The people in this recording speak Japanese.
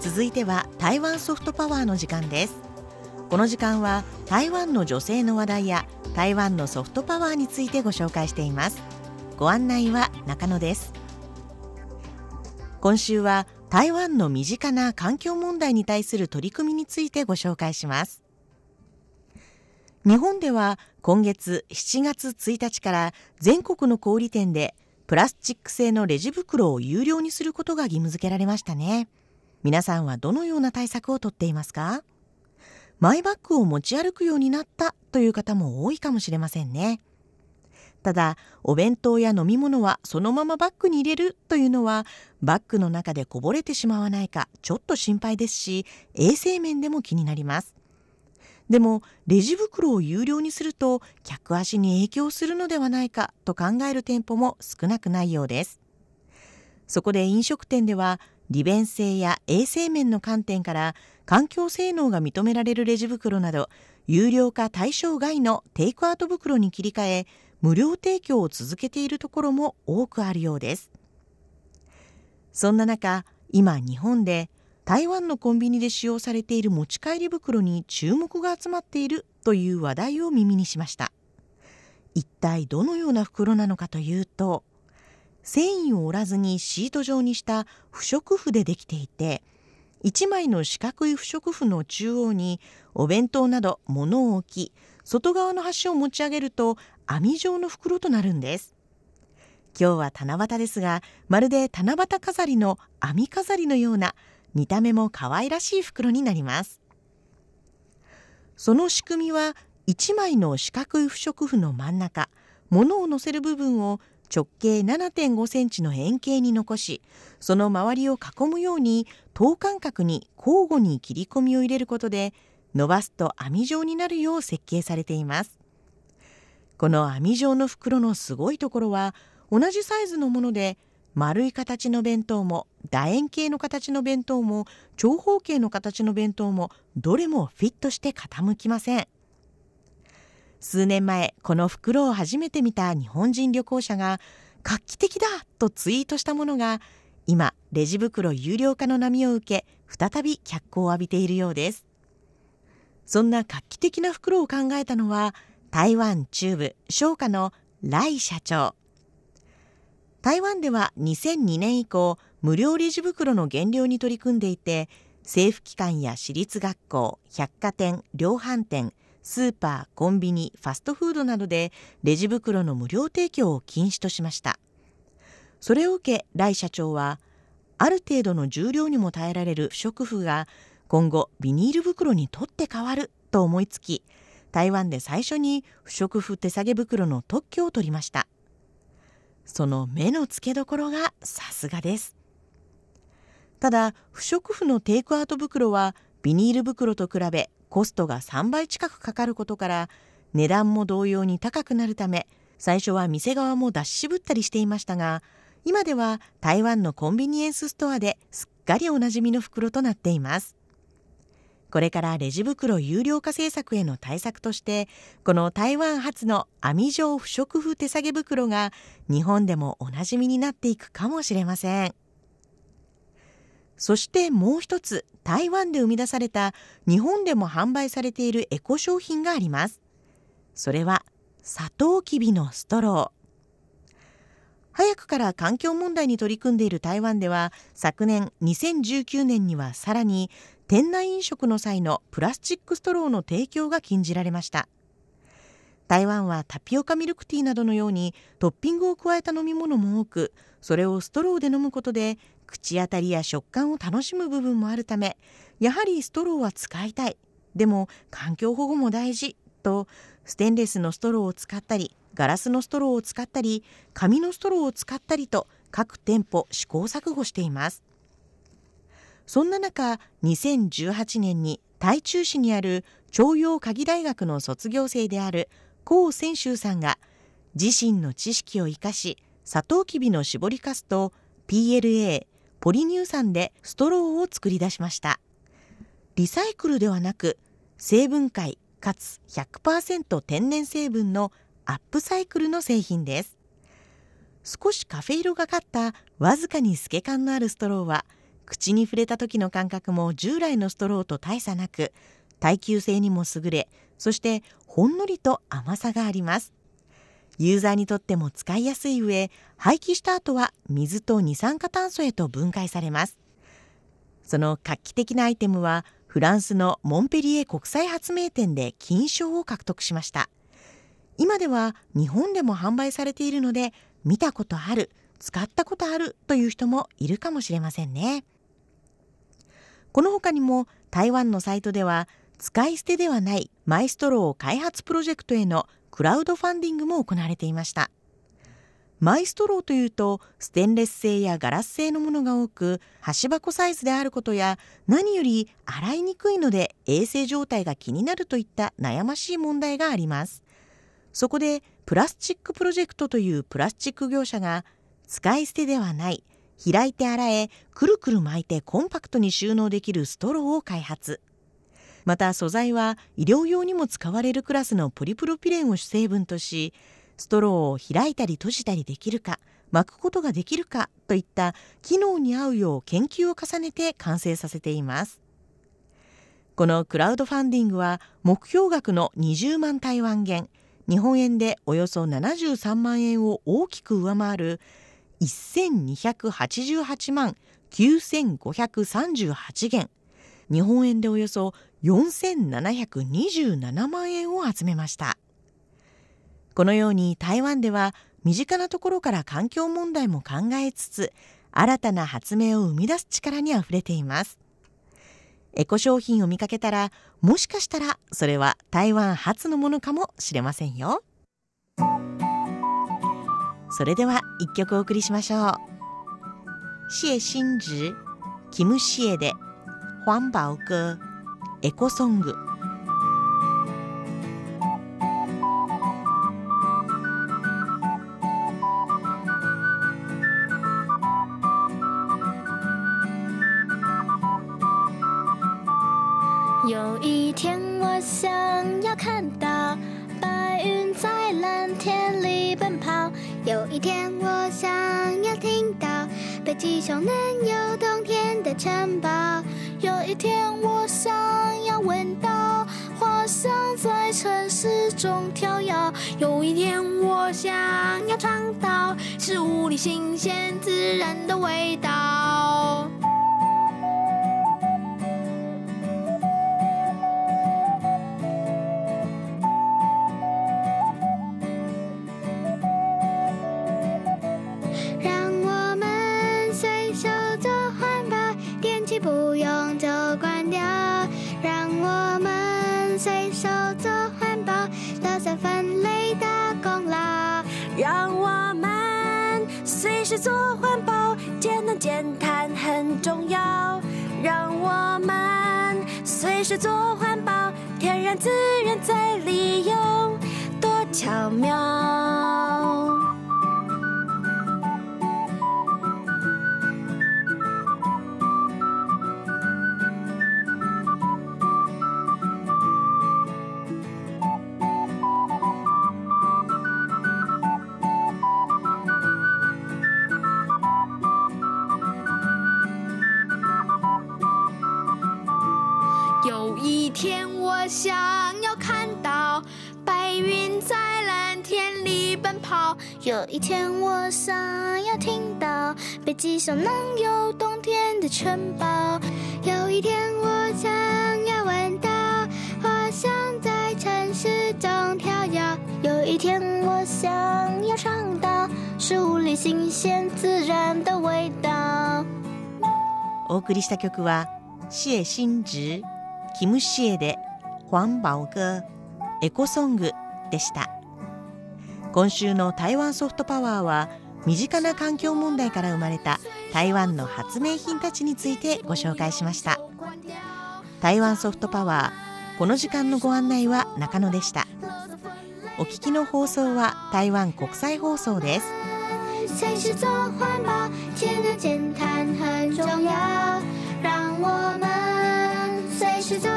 続いては台湾ソフトパワーの時間です。この時間は台湾の女性の話題や台湾のソフトパワーについてご紹介しています。ご案内は中野です。今週は台湾の身近な環境問題に対する取り組みについてご紹介します。日本では今月7月1日から全国の小売店でプラスチック製のレジ袋を有料にすることが義務付けられましたね皆さんはどのような対策をとっていますか？マイバッグを持ち歩くようになったという方も多いかもしれませんね。ただ、お弁当や飲み物はそのままバッグに入れるというのは、バッグの中でこぼれてしまわないかちょっと心配ですし、衛生面でも気になります。でも、レジ袋を有料にすると、客足に影響するのではないかと考える店舗も少なくないようです。そこで飲食店では、利便性や衛生面の観点から環境性能が認められるレジ袋など有料化対象外のテイクアウト袋に切り替え無料提供を続けているところも多くあるようですそんな中今日本で台湾のコンビニで使用されている持ち帰り袋に注目が集まっているという話題を耳にしました。一体どのような袋なのかというと繊維を折らずにシート状にした不織布でできていて1枚の四角い不織布の中央にお弁当など物を置き外側の端を持ち上げると網状の袋となるんです。今日は七夕ですがまるで七夕飾りの網飾りのような見た目も可愛らしい袋になります。その仕組みは1枚の四角い不織布の真ん中物を乗せる部分を直径7.5センチの円形に残しその周りを囲むように等間隔に交互に切り込みを入れることで伸ばすと網状になるよう設計されています。この網状の袋のすごいところは同じサイズのもので丸い形の弁当も楕円形の形の弁当も長方形の形の弁当もどれもフィットして傾きません。数年前この袋を初めて見た日本人旅行者が画期的だとツイートしたものが今レジ袋有料化の波を受け再び脚光を浴びているようです。そんな画期的な袋を考えたのは台湾中部商家の来社長。台湾では2002年以降無料レジ袋の減量に取り組んでいて政府機関や私立学校百貨店量販店スーパー、コンビニ、ファストフードなどでレジ袋の無料提供を禁止としました。それを受け、来社長は、ある程度の重量にも耐えられる不織布が今後ビニール袋に取って変わると思いつき、台湾で最初に不織布手提げ袋の特許を取りました。その目の付けどころがさすがです。ただ、不織布のテイクアウト袋はビニール袋と比べコストが3倍近くかかることから値段も同様に高くなるため最初は店側も出し渋ったりしていましたが今では台湾のコンビニエンスストアですっかりおなじみの袋となっていますこれからレジ袋有料化政策への対策としてこの台湾発の網状不織布手提げ袋が日本でもおなじみになっていくかもしれません。そしてもう一つ台湾で生み出された日本でも販売されているエコ商品があります。それはサトウキビのストロー。早くから環境問題に取り組んでいる台湾では昨年2019年にはさらに店内飲食の際のプラスチックストローの提供が禁じられました。台湾はタピオカミルクティーなどのようにトッピングを加えた飲み物も多くそれをストローで飲むことで口当たりや食感を楽しむ部分もあるためやはりストローは使いたい。でも環境保護も大事。とステンレスのストローを使ったりガラスのストローを使ったり紙のストローを使ったりと各店舗試行錯誤しています。そんな中2018年に台中市にある徴用科技大学の卒業生である江泉州さんが自身の知識を生かしサトウキビの搾りかすと PLA ポリ乳酸でストローを作り出しました。リサイクルではなく成分解かつ100%天然成分のアップサイクルの製品です。少しカフェ色がかったわずかに透け感のあるストローは口に触れた時の感覚も従来のストローと大差なく耐久性にも優れそしてほんのりと甘さがあります。ユーザーにとっても使いやすい上廃棄した後は水と二酸化炭素へと分解されます。その画期的なアイテムはフランスのモンペリエ国際発明展で金賞を獲得しました。今では日本でも販売されているので見たことある使ったことあるという人もいるかもしれませんね。この他にも台湾のサイトでは使い捨てではないマイストロー開発プロジェクトへのクラウドファンディングも行われていました。マイストローというとステンレス製やガラス製のものが多く箸箱サイズであることや何より洗いにくいので衛生状態が気になるといった悩ましい問題があります。そこでプラスチックプロジェクトというプラスチック業者が使い捨てではない開いて洗えくるくる巻いてコンパクトに収納できるストローを開発。また素材は医療用にも使われるクラスのポリプロピレンを主成分としストローを開いたり閉じたりできるか巻くことができるかといった機能に合うよう研究を重ねて完成させています。このクラウドファンディングは目標額の20万台湾元日本円でおよそ73万円を大きく上回る1288万9538元。日本円でおよそ4727万円を集めました。このように台湾では身近なところから環境問題も考えつつ新たな発明を生み出す力にあふれています。エコ商品を見かけたらもしかしたらそれは台湾初のものかもしれませんよ。それでは一曲お送りしましょう。谢新直キムシエで環保歌エコソング。有一天，我想要看到云在蓝天里奔跑。有一天，我想要听到北极熊能有冬天的城堡。有一天，我想要闻到花香在城市中飘摇。有一天，我想要尝到食物里新鲜自然的味道。做环保，节能减碳很重要。让我们随时做环保，天然资源再利用，多巧妙。有一天，我想要听到北极熊能有冬天的城堡。有一天，我想要闻到花香在城市中飘摇。有一天，我想要尝到食物里新鲜自然的味道。お送りした曲はシエ新直キムシエで環保歌エコソングでした 今週の台湾ソフトパワーは身近な環境問題から生まれた台湾の発明品たちについてご紹介しました台湾ソフトパワーこの時間のご案内は中野でしたお聞きの放送は台湾国際放送です随时做环保，节能减碳很重要。让我们随时做。